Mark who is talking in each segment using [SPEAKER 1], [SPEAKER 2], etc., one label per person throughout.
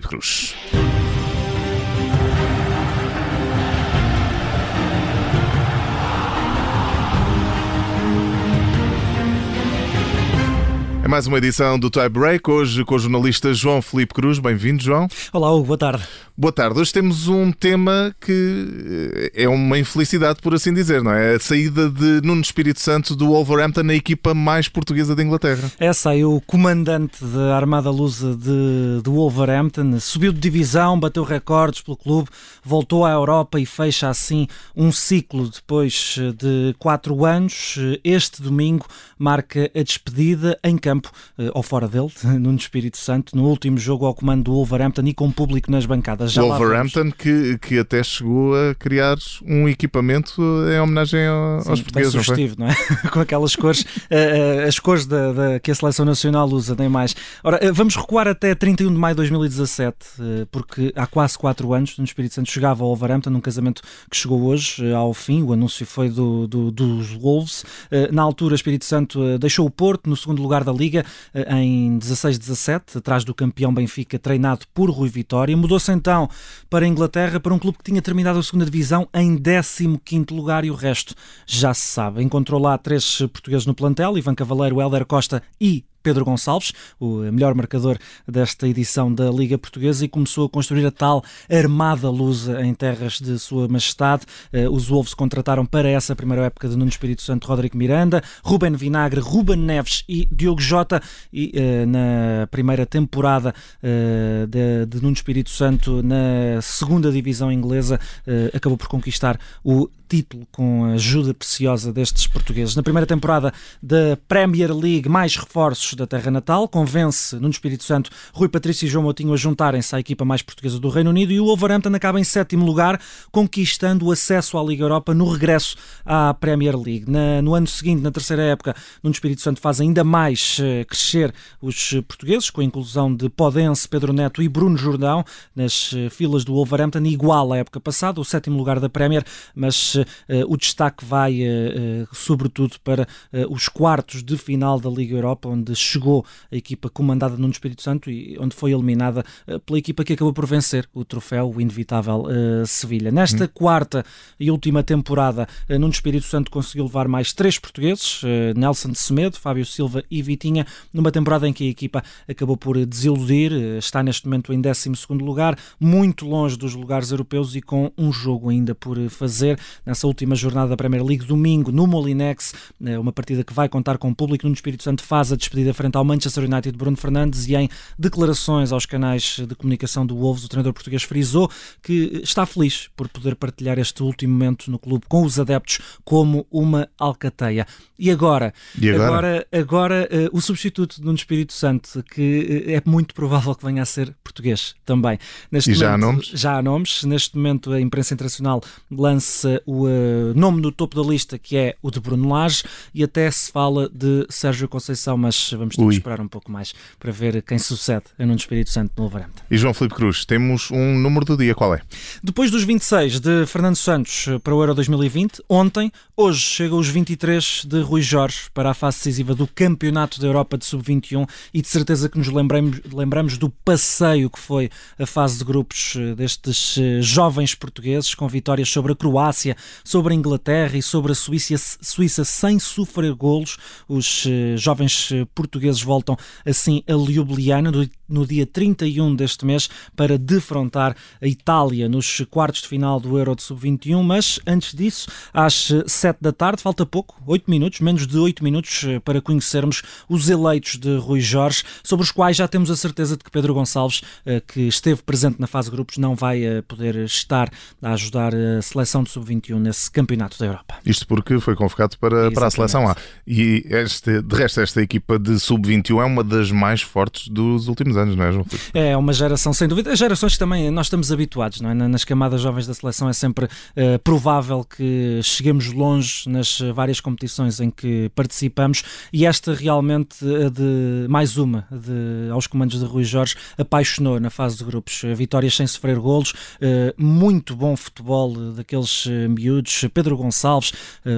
[SPEAKER 1] Cruz. Mais uma edição do Tie Break, hoje com o jornalista João Felipe Cruz. Bem-vindo, João.
[SPEAKER 2] Olá, Hugo, boa tarde.
[SPEAKER 1] Boa tarde. Hoje temos um tema que eh, é uma infelicidade, por assim dizer, não é? A saída de Nuno Espírito Santo do Wolverhampton na equipa mais portuguesa da Inglaterra.
[SPEAKER 2] Essa aí, o comandante da Armada Lusa de, do Wolverhampton, subiu de divisão, bateu recordes pelo clube, voltou à Europa e fecha assim um ciclo depois de quatro anos. Este domingo marca a despedida em campo, eh, ou fora dele, Nuno Espírito Santo, no último jogo ao comando do Wolverhampton e com público nas bancadas.
[SPEAKER 1] Já Wolverhampton que, que até chegou a criar um equipamento em homenagem Sim, aos portugueses.
[SPEAKER 2] Bem sugestivo, não, é? Com aquelas cores, uh, as cores da, da, que a seleção nacional usa, nem mais. Ora, vamos recuar até 31 de maio de 2017, uh, porque há quase 4 anos, no Espírito Santo chegava ao Wolverhampton, num casamento que chegou hoje ao fim. O anúncio foi do, do dos Wolves. na altura, o Espírito Santo deixou o Porto no segundo lugar da Liga em 16-17, atrás do campeão Benfica, treinado por Rui Vitória. Mudou-se então para a Inglaterra, para um clube que tinha terminado a segunda divisão em 15º lugar e o resto já se sabe. Encontrou lá três portugueses no plantel, Ivan Cavaleiro, Helder Costa e Pedro Gonçalves, o melhor marcador desta edição da Liga Portuguesa, e começou a construir a tal armada lusa em terras de Sua Majestade. Eh, os Wolves contrataram para essa primeira época de Nuno Espírito Santo Rodrigo Miranda, Ruben Vinagre, Ruben Neves e Diogo Jota. E uh, na primeira temporada uh, de, Nuno Espírito Santo na segunda divisão inglesa, acabou por conquistar o título com a ajuda preciosa destes portugueses. Na primeira temporada da Premier League, mais reforços da terra natal, convence no Espírito Santo Rui Patrício e João Moutinho a juntarem-se à equipa mais portuguesa do Reino Unido e o Wolverhampton acaba em sétimo lugar, conquistando o acesso à Liga Europa no regresso à Premier League. Na, no ano seguinte, na terceira época, no Espírito Santo faz ainda mais uh, crescer os portugueses, com a inclusão de Podense, Pedro Neto e Bruno Jordão nas uh, filas do Wolverhampton, igual à época passada, o sétimo lugar da Premier, mas uh, o destaque vai sobretudo para os quartos de final da Liga Europa, onde chegou a equipa comandada no Espírito Santo e onde foi eliminada eh, pela equipa que acabou por vencer o troféu, o inevitável uh, Sevilha. Nesta hum. quarta e última temporada, uh, Nuno Espírito Santo conseguiu levar mais três portugueses, uh, Nelson de Semedo, Fábio Silva e Vitinha, numa temporada em que a equipa acabou por desiludir, está neste momento em 12 lugar, muito longe dos lugares europeus e com um jogo ainda por fazer. Nessa última jornada da Premier League, domingo, no Molinex, uma partida que vai contar com o público, Nuno Espírito Santo faz a despedida frente ao Manchester United de Bruno Fernandes e em declarações aos canais de comunicação do Wolves, o treinador português frisou que está feliz por poder partilhar este último momento no clube com os adeptos como uma alcateia. E agora?
[SPEAKER 1] E agora?
[SPEAKER 2] Agora, agora uh, o substituto de Nuno Espírito Santo, que uh, é muito provável que venha a ser português também.
[SPEAKER 1] Neste e momento, já há nomes?
[SPEAKER 2] Já há nomes. Neste momento a imprensa internacional lança o uh, nome no topo da lista, que é o de Bruno Lage, e até se fala de Sérgio Conceição, mas vamos ter Ui. que esperar um pouco mais para ver quem sucede a Nuno Espírito Santo no Wolverhampton.
[SPEAKER 1] E João Felipe Cruz, temos um número do dia, qual é?
[SPEAKER 2] Depois dos 26 de Fernando Santos para o Euro 2020, ontem, hoje chega os 23 de Rui Jorge para a fase decisiva do Campeonato da Europa de Sub-21 e de certeza que nos lembramos, lembramos do passeio que foi a fase de grupos eh, destes eh, jovens portugueses com vitórias sobre a Croácia, sobre a Inglaterra e sobre a Suíça, Suíça sem sofrer golos. Os eh, jovens portugueses voltam assim a Ljubljana no dia 31 deste mês para defrontar a Itália nos quartos de final do Euro de Sub-21, mas antes disso, às 7 da tarde, falta pouco, 8 minutos, menos de 8 minutos eh, para conhecermos os eleitos de Rui Jorge, sobre os quais já temos a certeza de que Pedro Gonçalves, eh, que esteve presente na fase de grupos, não vai eh, poder estar a ajudar a seleção de Sub-21 nesse campeonato da Europa.
[SPEAKER 1] Isto porque foi convocado para, para a seleção A. E este, de resto, esta equipa de Sub-21 é uma das mais fortes dos últimos anos, não é, João?
[SPEAKER 2] É uma geração, sem dúvida. As gerações também, nós estamos habituados, não é? Nas camadas jovens da seleção é sempre uh, provável que cheguemos longe nas várias competições em que participamos e esta realmente, de mais uma de, aos comandos de Rui Jorge, apaixonou na fase de grupos. Vitórias sem sofrer golos, uh, muito bom futebol daqueles uh, miúdos. Pedro Gonçalves,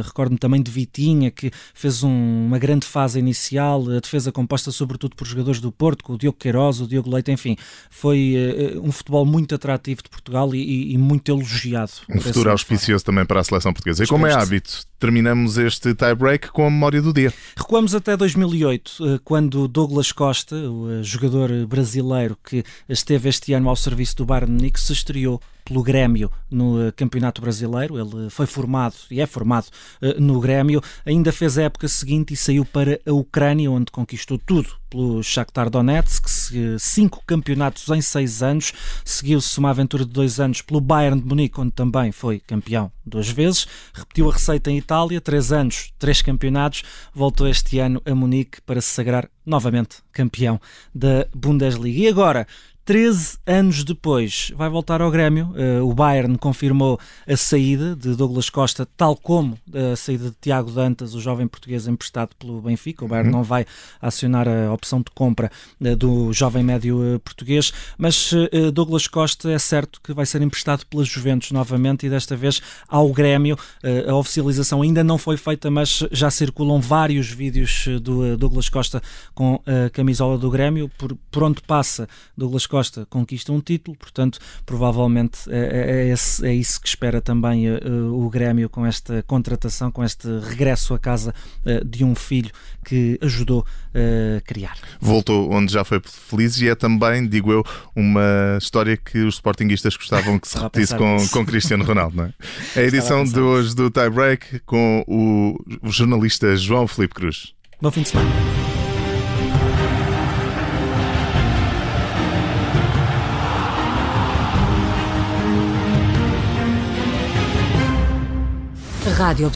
[SPEAKER 2] recordo-me também de Vitinha, que fez um, uma grande fase inicial, a defesa composta sobretudo por jogadores do Porto, com o Diogo Queiroz Pedrosa, o Diogo Leite, enfim, foi uh, um futebol muito atrativo de Portugal e, e muito elogiado.
[SPEAKER 1] Um futuro auspicioso também para a seleção portuguesa. E como é hábito, terminamos este tie-break com a memória do dia.
[SPEAKER 2] Recuamos até 2008, quando Douglas Costa, o jogador brasileiro que esteve este ano ao serviço do Bayern Munique, se estreou pelo Grêmio no Campeonato Brasileiro. Ele foi formado e é formado no Grêmio. Ainda fez a época seguinte e saiu para a Ucrânia, onde conquistou tudo pelo Shakhtar Donetsk, cinco campeonatos em seis anos. Seguiu-se uma aventura de dois anos pelo Bayern de Munique, onde também foi campeão duas vezes. Repetiu a receita em Itália, três anos, três campeonatos. Voltou este ano a Munique para se sagrar novamente campeão da Bundesliga. E agora 13 anos depois, vai voltar ao Grêmio. Uh, o Bayern confirmou a saída de Douglas Costa, tal como a saída de Tiago Dantas, o jovem português emprestado pelo Benfica. O Bayern uhum. não vai acionar a opção de compra uh, do jovem médio português, mas Douglas Costa é certo que vai ser emprestado pela Juventus novamente e desta vez ao Grêmio. a oficialização ainda não foi feita, mas já circulam vários vídeos do Douglas Costa com a camisola do Grêmio. Por, por onde passa Douglas Costa Costa conquista um título, portanto, provavelmente é, é, é, é isso que espera também uh, o Grêmio com esta contratação, com este regresso à casa uh, de um filho que ajudou a criar.
[SPEAKER 1] Voltou onde já foi feliz e é também, digo eu, uma história que os sportinguistas gostavam que se repetisse com, com Cristiano Ronaldo, não é? A edição de hoje do Tie Break com o, o jornalista João Felipe Cruz.
[SPEAKER 2] Bom fim de semana. Radio